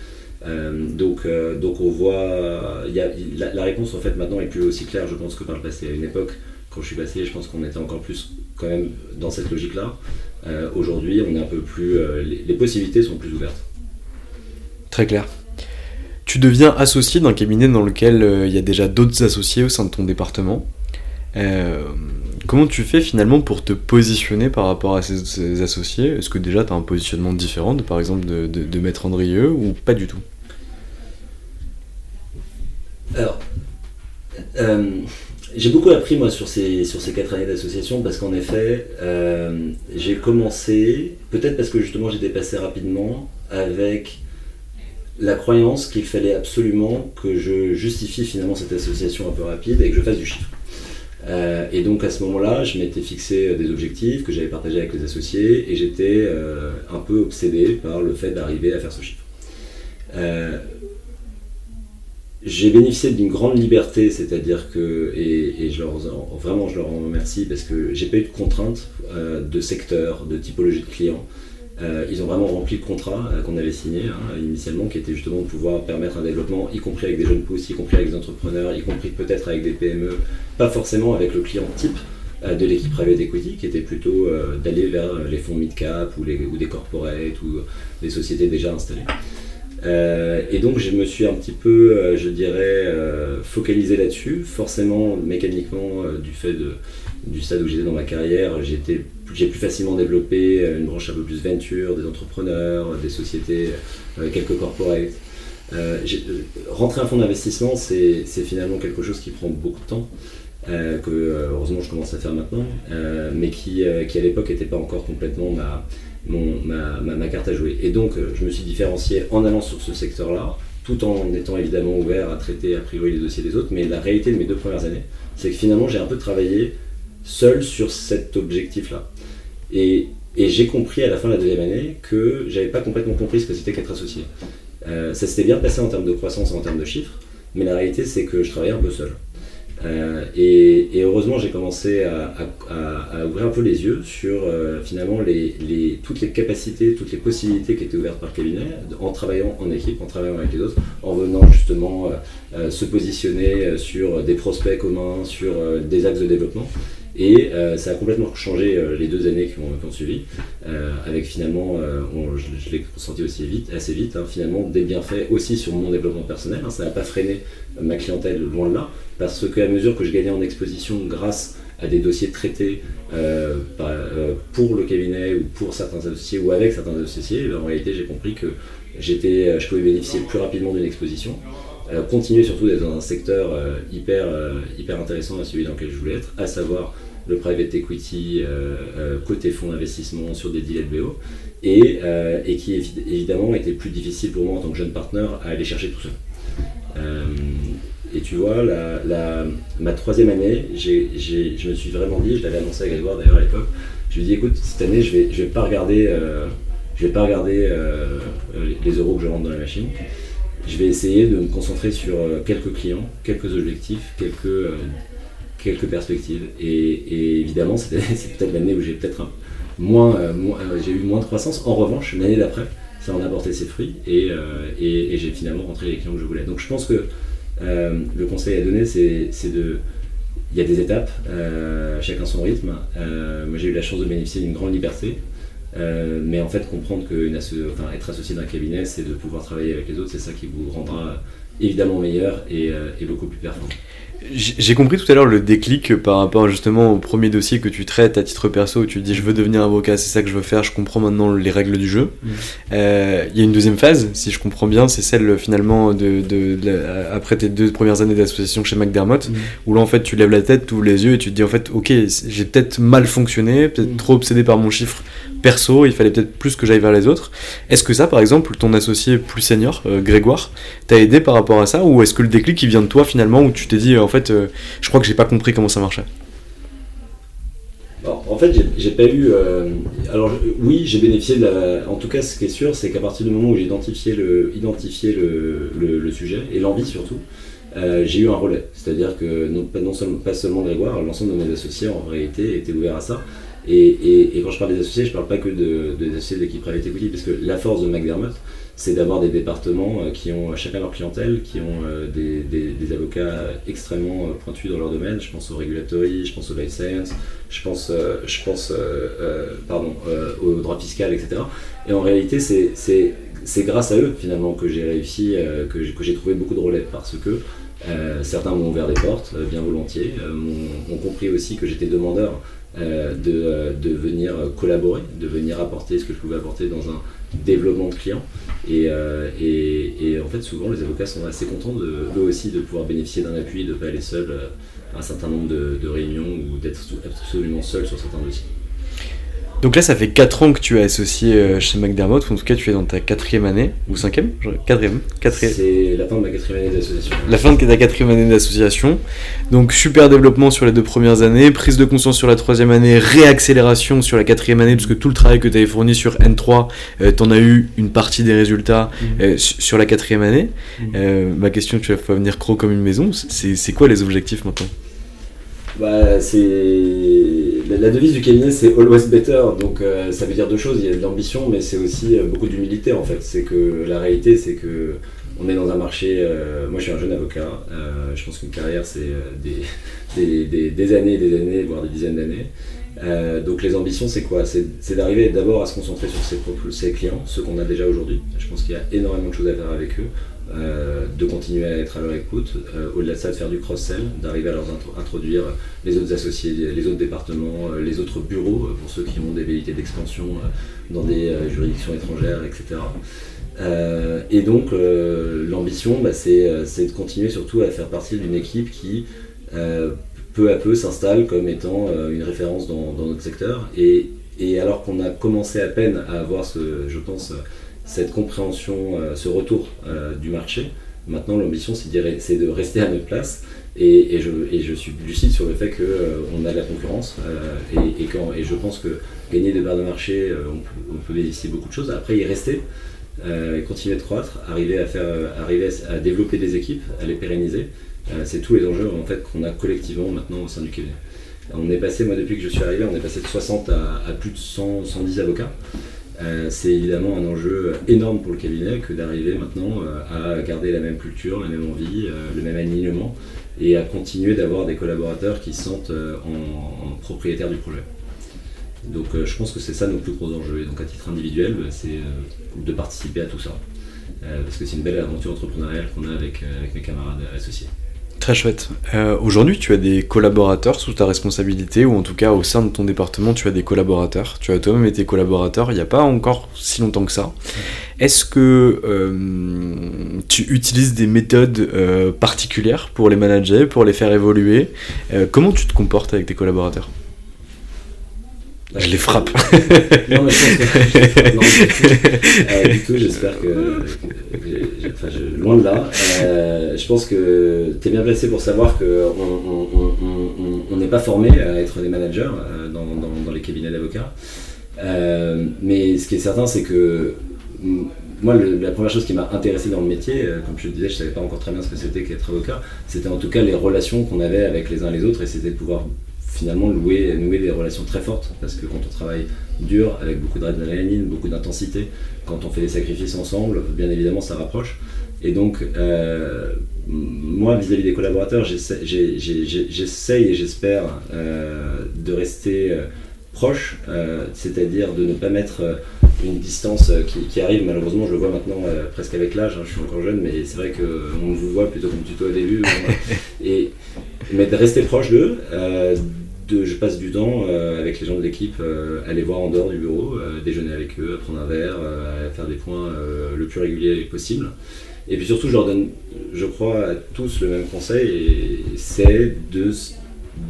Donc, donc on voit, la, réponse en fait maintenant est plus aussi claire, je pense, que par le passé. À une époque, quand je suis passé, je pense qu'on était encore plus quand même dans cette logique-là. Euh, aujourd'hui, on est un peu plus, euh, les, possibilités sont plus ouvertes. Très clair. Tu deviens associé d'un cabinet dans lequel euh, il y a déjà d'autres associés au sein de ton département. Comment tu fais finalement pour te positionner par rapport à ces, associés? Est-ce que déjà tu as un positionnement différent, de, par exemple, de, de, Maître Andrieux ou pas du tout? Alors, euh, j'ai beaucoup appris moi sur ces, sur quatre années d'association parce qu'en effet, euh, j'ai commencé, peut-être parce que justement j'étais passé rapidement, avec la croyance qu'il fallait absolument que je justifie finalement cette association un peu rapide et que je fasse du chiffre. Euh, et donc à ce moment-là, je m'étais fixé des objectifs que j'avais partagés avec les associés et j'étais un peu obsédé par le fait d'arriver à faire ce chiffre j'ai bénéficié d'une grande liberté, c'est-à-dire que, et, je leur, vraiment je leur en remercie parce que j'ai pas eu de contraintes euh, de secteur, de typologie de clients. Euh, ils ont vraiment rempli le contrat euh, qu'on avait signé hein, initialement, qui était justement de pouvoir permettre un développement, y compris avec des jeunes pousses, y compris avec des entrepreneurs, y compris peut-être avec des PME, pas forcément avec le client type de l'équipe private equity, qui était plutôt d'aller vers les fonds mid-cap ou, ou des corporates ou des sociétés déjà installées. Euh, et donc je me suis un petit peu, euh, je dirais, euh, focalisé là-dessus. Forcément, mécaniquement, du fait de, du stade où j'étais dans ma carrière, j'ai plus facilement développé une branche un peu plus venture, des entrepreneurs, des sociétés, quelques corporates. rentrer un fonds d'investissement, c'est finalement quelque chose qui prend beaucoup de temps. que heureusement je commence à faire maintenant, mais qui, qui à l'époque n'était pas encore complètement ma, ma, carte à jouer. Et donc, euh, je me suis différencié en allant sur ce secteur-là, tout en étant évidemment ouvert à traiter a priori les dossiers des autres. Mais la réalité de mes deux premières années, c'est que finalement, j'ai un peu travaillé seul sur cet objectif-là. Et, j'ai compris à la fin de la deuxième année que j'avais pas complètement compris ce que c'était qu'être associé. Euh, ça s'était bien passé en termes de croissance, en termes de chiffres, mais la réalité, c'est que je travaillais un peu seul. Euh, et, heureusement, j'ai commencé à, ouvrir un peu les yeux sur euh, finalement les, toutes les capacités, toutes les possibilités qui étaient ouvertes par cabinet, en travaillant en équipe, en travaillant avec les autres, en venant justement se positionner sur des prospects communs, sur des axes de développement. Et ça a complètement changé les deux années qui ont, suivi, avec finalement, je, l'ai ressenti aussi vite, assez vite, hein, finalement des bienfaits aussi sur mon développement personnel. Hein. ça n'a pas freiné ma clientèle loin de là, parce qu'à mesure que je gagnais en exposition grâce à des dossiers traités euh, euh, pour le cabinet ou pour certains associés ou avec certains associés, ben, en réalité j'ai compris que j'étais, je pouvais bénéficier plus rapidement d'une exposition, euh, continuer surtout d'être dans un secteur hyper, hyper intéressant à celui dans lequel je voulais être, à savoir le private equity côté fonds d'investissement sur des deals LBO, et, et qui évidemment était plus difficile pour moi en tant que jeune partenaire à aller chercher tout seul. Et tu vois, ma troisième année, je me suis vraiment dit, je l'avais annoncé à Grégoire d'ailleurs à l'époque, je lui ai dit écoute, cette année je je vais pas regarder, euh, euh, les euros que je rentre dans la machine. Je vais essayer de me concentrer sur euh, quelques clients, quelques objectifs, quelques, quelques perspectives. Et, évidemment, c'est peut-être l'année où j'ai peut-être moins, j'ai eu moins de croissance. En revanche, l'année d'après, ça en a apporté ses fruits et, et j'ai finalement rentré les clients que je voulais. Donc je pense que euh, le conseil à donner, c'est de. Il y a des étapes, euh, chacun son rythme. Euh, moi, j'ai eu la chance de bénéficier d'une grande liberté. mais en fait, comprendre que enfin, être associé d'un cabinet, c'est de pouvoir travailler avec les autres, c'est ça qui vous rendra évidemment meilleur et beaucoup plus performant. J'ai compris tout à l'heure le déclic par rapport justement au premier dossier que tu traites à titre perso où tu dis je veux devenir avocat, c'est ça que je veux faire, je comprends maintenant les règles du jeu. Mm. Euh, il y a une deuxième phase, si je comprends bien, c'est celle finalement de, après tes deux premières années d'association chez McDermott, mm. où là en fait tu lèves la tête, tu ouvres les yeux et tu te dis en fait ok j'ai peut-être mal fonctionné, peut-être mm. trop obsédé par mon chiffre perso, il fallait peut-être plus que j'aille vers les autres. Est-ce que ça par exemple, ton associé plus senior, euh, Grégoire, t'a aidé par rapport à ça ou est-ce que le déclic il vient de toi finalement où tu t'es dit en fait, euh, je crois que j'ai pas compris comment ça marchait? en fait, j'ai pas eu. Euh, alors, oui, j'ai bénéficié de la. En tout cas, ce qui est sûr, c'est qu'à partir du moment où j'ai identifié le, sujet et l'envie surtout, euh, j'ai eu un relais. C'est-à-dire que non, non seulement, pas seulement Grégoire, l'ensemble de mes associés en réalité étaient ouverts à ça. Et, quand je parle des associés, je parle pas que de, des associés de l'équipe private equity, parce que la force de McDermott, c'est d'avoir des départements euh, qui ont chacun leur clientèle, qui ont euh, des, avocats extrêmement euh, pointus dans leur domaine. Je pense au regulatory, je pense au life science, je pense, je pense pardon, au droit fiscal, etc. Et en réalité, c'est grâce à eux finalement que j'ai réussi, que j'ai trouvé beaucoup de relais parce que certains m'ont ouvert des portes bien volontiers, m'ont compris aussi que j'étais demandeur de, de, venir collaborer, de venir apporter ce que je pouvais apporter dans un développement de clients. Et, et, en fait, souvent, les avocats sont assez contents de, eux aussi de pouvoir bénéficier d'un appui, de ne pas aller seul à un certain nombre de, de réunions ou d'être absolument seul sur certains dossiers. Donc là, ça fait 4 ans que tu es associé euh, chez McDermott, ou en tout cas, tu es dans ta quatrième année, ou cinquième Quatrième. quatrième. C'est la fin de ma quatrième année d'association. La fin de ta quatrième année d'association. Donc, super développement sur les deux premières années, prise de conscience sur la troisième année, réaccélération sur la quatrième année, puisque tout le travail que tu avais fourni sur N3, tu en as eu une partie des résultats mmh. euh, sur la quatrième année. Mmh. Euh, ma question, tu vas venir gros comme une maison, c'est quoi les objectifs maintenant? Bah, c'est la devise du cabinet, c'est always better. Donc euh, ça veut dire deux choses. Il y a de l'ambition, mais c'est aussi euh, beaucoup d'humilité en fait. C'est que la réalité, c'est que on est dans un marché. Euh, moi, je suis un jeune avocat. je pense qu'une carrière, c'est des, des, années, des années, voire des dizaines d'années. donc les ambitions, c'est quoi? C'est d'arriver d'abord à se concentrer sur ses, ses clients, ceux qu'on a déjà aujourd'hui. Je pense qu'il y a énormément de choses à faire avec eux. Euh, de continuer à être à leur écoute, euh, au-delà de ça de faire du cross-sell, d'arriver à leur introduire les autres associés, les autres départements, euh, les autres bureaux pour ceux qui ont des velléités d'expansion dans des juridictions étrangères, etc. et donc l'ambition, bah, c'est de continuer surtout à faire partie d'une équipe qui peu à peu s'installe comme étant une référence dans, notre secteur. Et, et alors qu'on a commencé à peine à avoir ce, je pense, cette compréhension, euh, ce retour euh, du marché. Maintenant, l'ambition, c'est de, rester à notre place. Et, je, suis lucide sur le fait qu'on euh, a de la concurrence. et, je pense que gagner des parts de marché, on peut, bénéficier beaucoup de choses. Après, y rester, continuer de croître, arriver à, faire, arriver à, développer des équipes, à les pérenniser. c'est tous les enjeux en fait, qu'on a collectivement maintenant au sein du cabinet. On est passé, moi depuis que je suis arrivé, on est passé de 60 à, à plus de 100, 110 avocats. Euh, c'est évidemment un enjeu énorme pour le cabinet que d'arriver maintenant euh, à garder la même culture, la même envie, euh, le même alignement et à continuer d'avoir des collaborateurs qui se sentent en, propriétaires du projet. Donc je pense que c'est ça nos plus gros enjeux. Et donc à titre individuel, bah, c'est de participer à tout ça. parce que c'est une belle aventure entrepreneuriale qu'on a avec mes camarades associés. Très chouette. Euh, aujourd'hui, tu as des collaborateurs sous ta responsabilité, ou en tout cas au sein de ton département, tu as des collaborateurs. Tu as toi-même été collaborateur il n'y a pas encore si longtemps que ça. Est-ce que euh, tu utilises des méthodes euh, particulières pour les manager, pour les faire évoluer? Comment tu te comportes avec tes collaborateurs? Je les frappe. non, mais je pense que. du tout, j'espère que. enfin, loin de là. Euh, je pense que tu es bien placé pour savoir qu'on n'est pas formé à être des managers euh, dans, dans, les cabinets d'avocats. Euh, mais ce qui est certain, c'est que moi, la première chose qui m'a intéressé dans le métier, comme je te disais, je ne savais pas encore très bien ce que c'était qu'être avocat, c'était en tout cas les relations qu'on avait avec les uns les autres et c'était de pouvoir finalement louer, nouer des relations très fortes parce que quand on travaille dur, avec beaucoup d'adrénaline, beaucoup d'intensité, quand on fait des sacrifices ensemble, bien évidemment ça rapproche. Et donc, euh, moi, vis-à-vis des collaborateurs, j'essaye et j'espère euh, de rester euh, proche, c'est-à-dire de ne pas mettre une distance qui, arrive, malheureusement, je le vois maintenant presque avec l'âge, hein, je suis encore jeune, mais c'est vrai qu'on vous voit plutôt comme tuto au début, et, mais de rester proche d'eux, je passe du temps euh, avec les gens de l'équipe euh, à les voir en dehors du bureau, euh, déjeuner avec eux, à prendre un verre, à faire des points le plus régulier possible. Et puis surtout, je leur donne, je crois, à tous le même conseil, c'est de,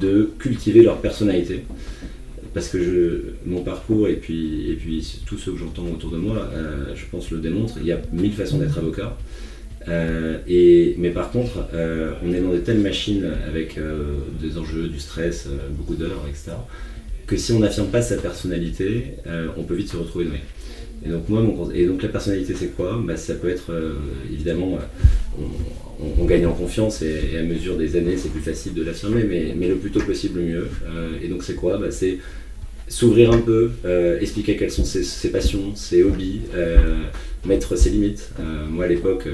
de cultiver leur personnalité. Parce que mon parcours et puis, et puis tous ceux que j'entends autour de moi, je pense, le démontrent. Il y a mille façons d'être avocat. Euh, et, mais par contre, euh, on est dans de telles machines avec euh, des enjeux, du stress, beaucoup d'heures, etc., que si on n'affirme pas sa personnalité, on peut vite se retrouver noyé. Et donc, moi, et donc la personnalité, c'est quoi? Bah, Ça peut être, évidemment, on, gagne en confiance et, à mesure des années, c'est plus facile de l'affirmer, mais, mais, le plus tôt possible, le mieux. et donc, c'est quoi? Bah, C'est s'ouvrir un peu, expliquer quelles sont ses passions, ses hobbies, mettre ses limites. moi, à l'époque,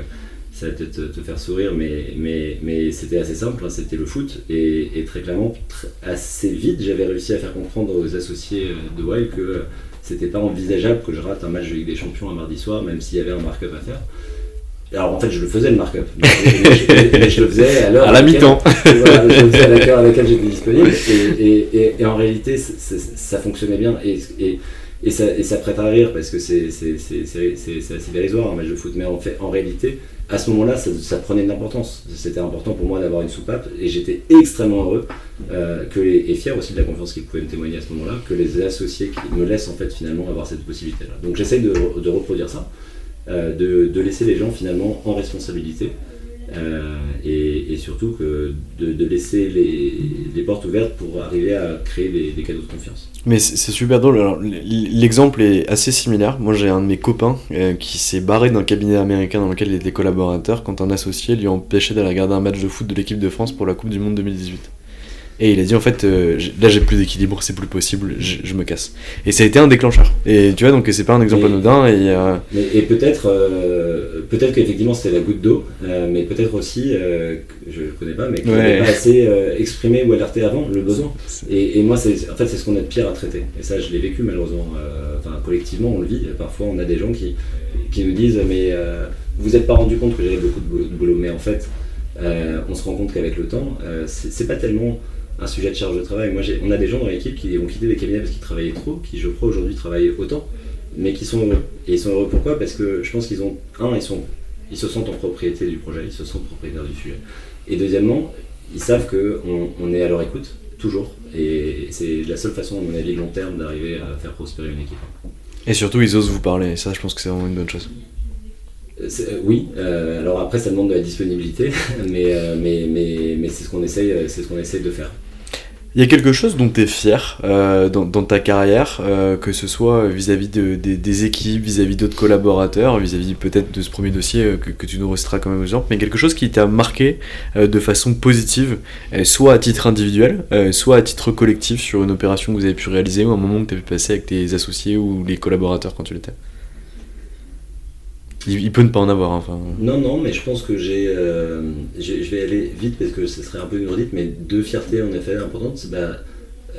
ça va peut-être te faire sourire, mais, mais, mais c'était assez simple, hein, c'était le foot. Et, très clairement, assez vite, j'avais réussi à faire comprendre aux associés de Wild que c'était pas envisageable que je rate un match de Ligue des Champions un mardi soir, même s'il y avait un mark-up à faire. Alors en fait, je le faisais le mark-up. Mais, je, le faisais à l'heure. À la mi-temps. Voilà, je le faisais à l'heure à laquelle j'étais disponible. Et, et, et, en réalité, ça fonctionnait bien. Et, et, ça, et ça prête à rire parce que c'est assez dérisoire un match de foot. Mais en, fait, en réalité, à ce moment-là, ça, prenait de l'importance. C'était important pour moi d'avoir une soupape et j'étais extrêmement heureux euh, que et fier aussi de la confiance qu'ils pouvaient me témoigner à ce moment-là, que les associés me laissent en fait finalement avoir cette possibilité-là. Donc j'essaye de, reproduire ça, euh, de, laisser les gens finalement en responsabilité euh, et, surtout que de, laisser les, portes ouvertes pour arriver à créer des, cadeaux de confiance. Mais c'est super drôle. L'exemple est assez similaire. Moi, j'ai un de mes copains euh, qui s'est barré d'un cabinet américain dans lequel il était collaborateur quand un associé lui empêchait d'aller regarder un match de foot de l'équipe de France pour la Coupe du Monde 2018. Et il a dit en fait, euh, là j'ai plus d'équilibre, c'est plus possible, je, me casse. Et ça a été un déclencheur. Et tu vois, donc c'est pas un exemple anodin. Et, euh, et peut-être euh, peut-être qu'effectivement c'était la goutte d'eau, mais peut-être aussi, je connais pas, mais qu'il n'avait pas assez exprimé ou alerté avant le besoin. Et, et moi, c'est en fait, c'est ce qu'on a de pire à traiter. Et ça, je l'ai vécu malheureusement. Enfin, collectivement, on le vit. Parfois, on a des gens qui, qui nous disent Mais vous n'êtes pas rendu compte que j'avais beaucoup de boulot, mais en fait, on se rend compte qu'avec le temps, c'est pas tellement un sujet de charge de travail. Moi, on a des gens dans l'équipe qui ont quitté des cabinets parce qu'ils travaillaient trop, qui, je crois, aujourd'hui travaillent autant, mais qui sont heureux. Et ils sont heureux pourquoi? Parce que je pense qu'ils ont, un, ils, sont, ils se sentent en propriété du projet, ils se sentent propriétaires du sujet. Et deuxièmement, ils savent qu'on on est à leur écoute, toujours. Et c'est la seule façon, à mon avis, long terme, d'arriver à faire prospérer une équipe. Et surtout, ils osent vous parler. Et ça, je pense que c'est vraiment une bonne chose. Euh, oui, euh, alors après ça demande de la disponibilité, mais, euh, mais, mais, mais c'est ce qu'on essaye, c'est ce qu'on essaye de faire. Il y a quelque chose dont tu es fier euh, dans, ta carrière, euh, que ce soit vis-à-vis de, des équipes, vis-à-vis d'autres collaborateurs, vis-à-vis peut-être de ce premier dossier euh, que, tu nous resteras quand même exemple, mais quelque chose qui t'a marqué de façon positive, soit à titre individuel, soit à titre collectif sur une opération que vous avez pu réaliser ou un moment que tu as pu passer avec tes associés ou les collaborateurs quand tu l'étais? Il, peut ne pas en avoir. Hein, enfin. Non, non, mais je pense que euh, j'ai. je vais aller vite parce que ce serait un peu une redite, mais deux fiertés en effet importantes. Bah,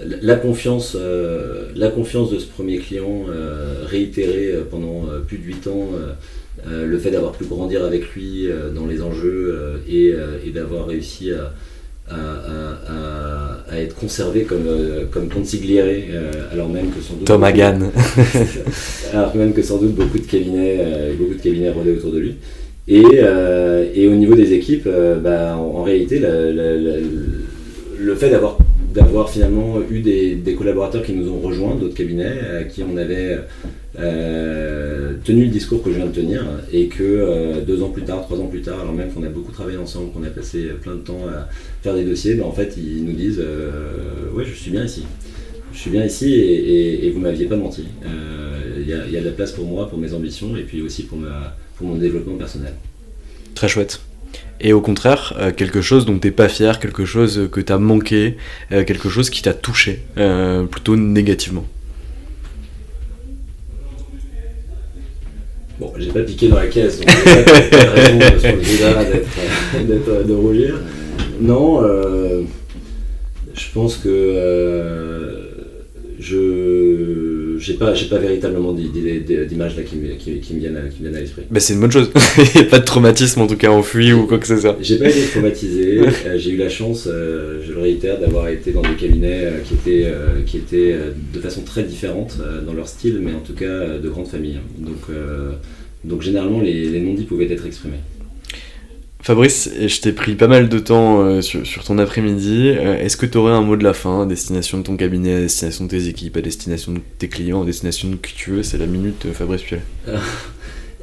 la confiance, euh, la confiance de ce premier client euh, réitérée pendant plus de 8 ans, le fait d'avoir pu grandir avec lui dans les enjeux et, et d'avoir réussi à, à, être conservé comme, euh, comme consigliere, euh, alors même que sans doute. Tom Hagan. alors même que sans doute beaucoup de cabinets, euh, beaucoup de cabinets rôdaient autour de lui. Et, et, au niveau des équipes, bah, en, réalité, le fait d'avoir d'avoir finalement eu des, des, collaborateurs qui nous ont rejoints, d'autres cabinets, à qui on avait euh, tenu le discours que je viens de tenir et que euh, deux ans plus tard, trois ans plus tard, alors même qu'on a beaucoup travaillé ensemble, qu'on a passé plein de temps à faire des dossiers, ben, en fait ils nous disent euh, ouais je suis bien ici. Je suis bien ici et, vous m'aviez pas menti. Il y, a, de la place pour moi, pour mes ambitions et puis aussi pour, pour mon développement personnel. Très chouette. Et au contraire, quelque chose dont tu n'es pas fier, quelque chose que tu as manqué, quelque chose qui t'a touché, plutôt négativement. Bon, j'ai pas piqué dans la caisse, donc pas raison de ce d'être, de rougir. Non, euh, je pense que euh, je j'ai pas j'ai pas véritablement d'images là qui, qui, qui, me viennent à, qui viennent à l'esprit. Bah c'est une bonne chose. Il n'y a pas de traumatisme en tout cas enfui ou quoi que ce soit. J'ai pas été traumatisé. Euh, j'ai eu la chance, euh, je le réitère, d'avoir été dans des cabinets euh, qui étaient qui étaient de façon très différente dans leur style, mais en tout cas de grandes familles. Donc donc généralement les, les non-dits pouvaient être exprimés. Fabrice, je t'ai pris pas mal de temps euh, sur, ton après-midi. Euh, est-ce que tu aurais un mot de la fin destination de ton cabinet, destination de tes équipes, à destination de tes clients, à destination de qui tu veux? C'est la minute Fabrice Piolet.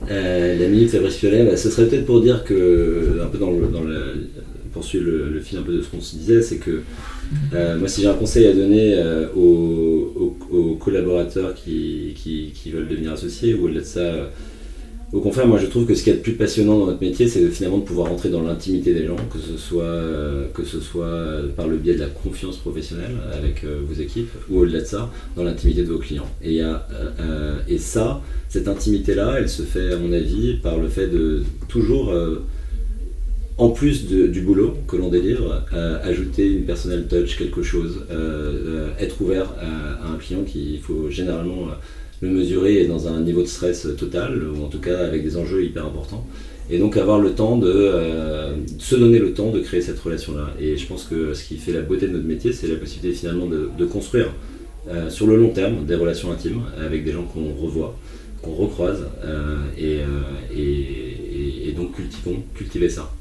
la minute Fabrice Piolet, bah, ce serait peut-être pour dire que, un peu dans le, dans poursuivre le, fil un peu de ce qu'on se disait, c'est que euh, moi, si j'ai un conseil à donner aux, collaborateurs qui, qui, veulent devenir associés, ou au-delà de ça, au contraire, moi je trouve que ce qui est le plus passionnant dans notre métier, c'est finalement de pouvoir rentrer dans l'intimité des gens, que ce soit, euh, que ce soit euh, par le biais de la confiance professionnelle avec euh, vos équipes, ou au-delà de ça, dans l'intimité de vos clients. Et, et ça, cette intimité-là, elle se fait, à mon avis, par le fait de toujours, en plus du boulot que l'on délivre, ajouter une personal touch, quelque chose, être ouvert à, un client qui, il faut généralement le mesurer dans un niveau de stress total, ou en tout cas avec des enjeux hyper importants. Et donc avoir le temps de euh, se donner le temps de créer cette relation-là. Et je pense que ce qui fait la beauté de notre métier, c'est la possibilité finalement de, construire euh, sur le long terme des relations intimes avec des gens qu'on revoit, qu'on recroise, euh, et, et, donc cultivons, cultiver ça.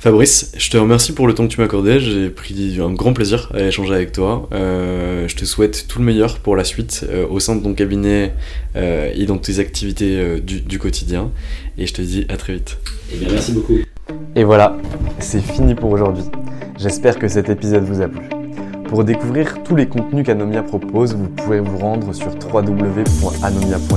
Fabrice, je te remercie pour le temps que tu m'as accordé. J'ai pris un grand plaisir à échanger avec toi. Euh, je te souhaite tout le meilleur pour la suite euh, au sein de ton cabinet euh, et dans tes activités du, quotidien. Et je te dis à très vite. Eh bien, merci beaucoup. Et voilà, c'est fini pour aujourd'hui. J'espère que cet épisode vous a plu. Pour découvrir tous les contenus qu'Anomia propose, vous pouvez vous rendre sur www.anomia.fr.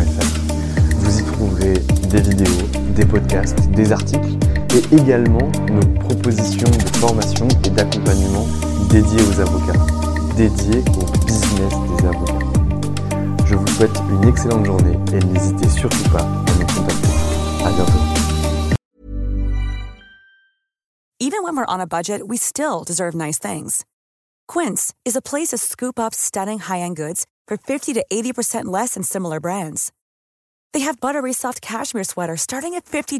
Vous y trouverez des vidéos, des podcasts, des articles et également nos propositions de formation et d'accompagnement dédiées aux avocats, dédiées au business des avocats. Je vous souhaite une excellente journée et n'hésitez surtout pas à nous contacter. À bientôt. Even when we're on a budget, we still deserve nice things. Quince is a place to scoop up stunning high-end goods for 50 to 80% less than similar brands. They have buttery soft cashmere sweaters starting at $50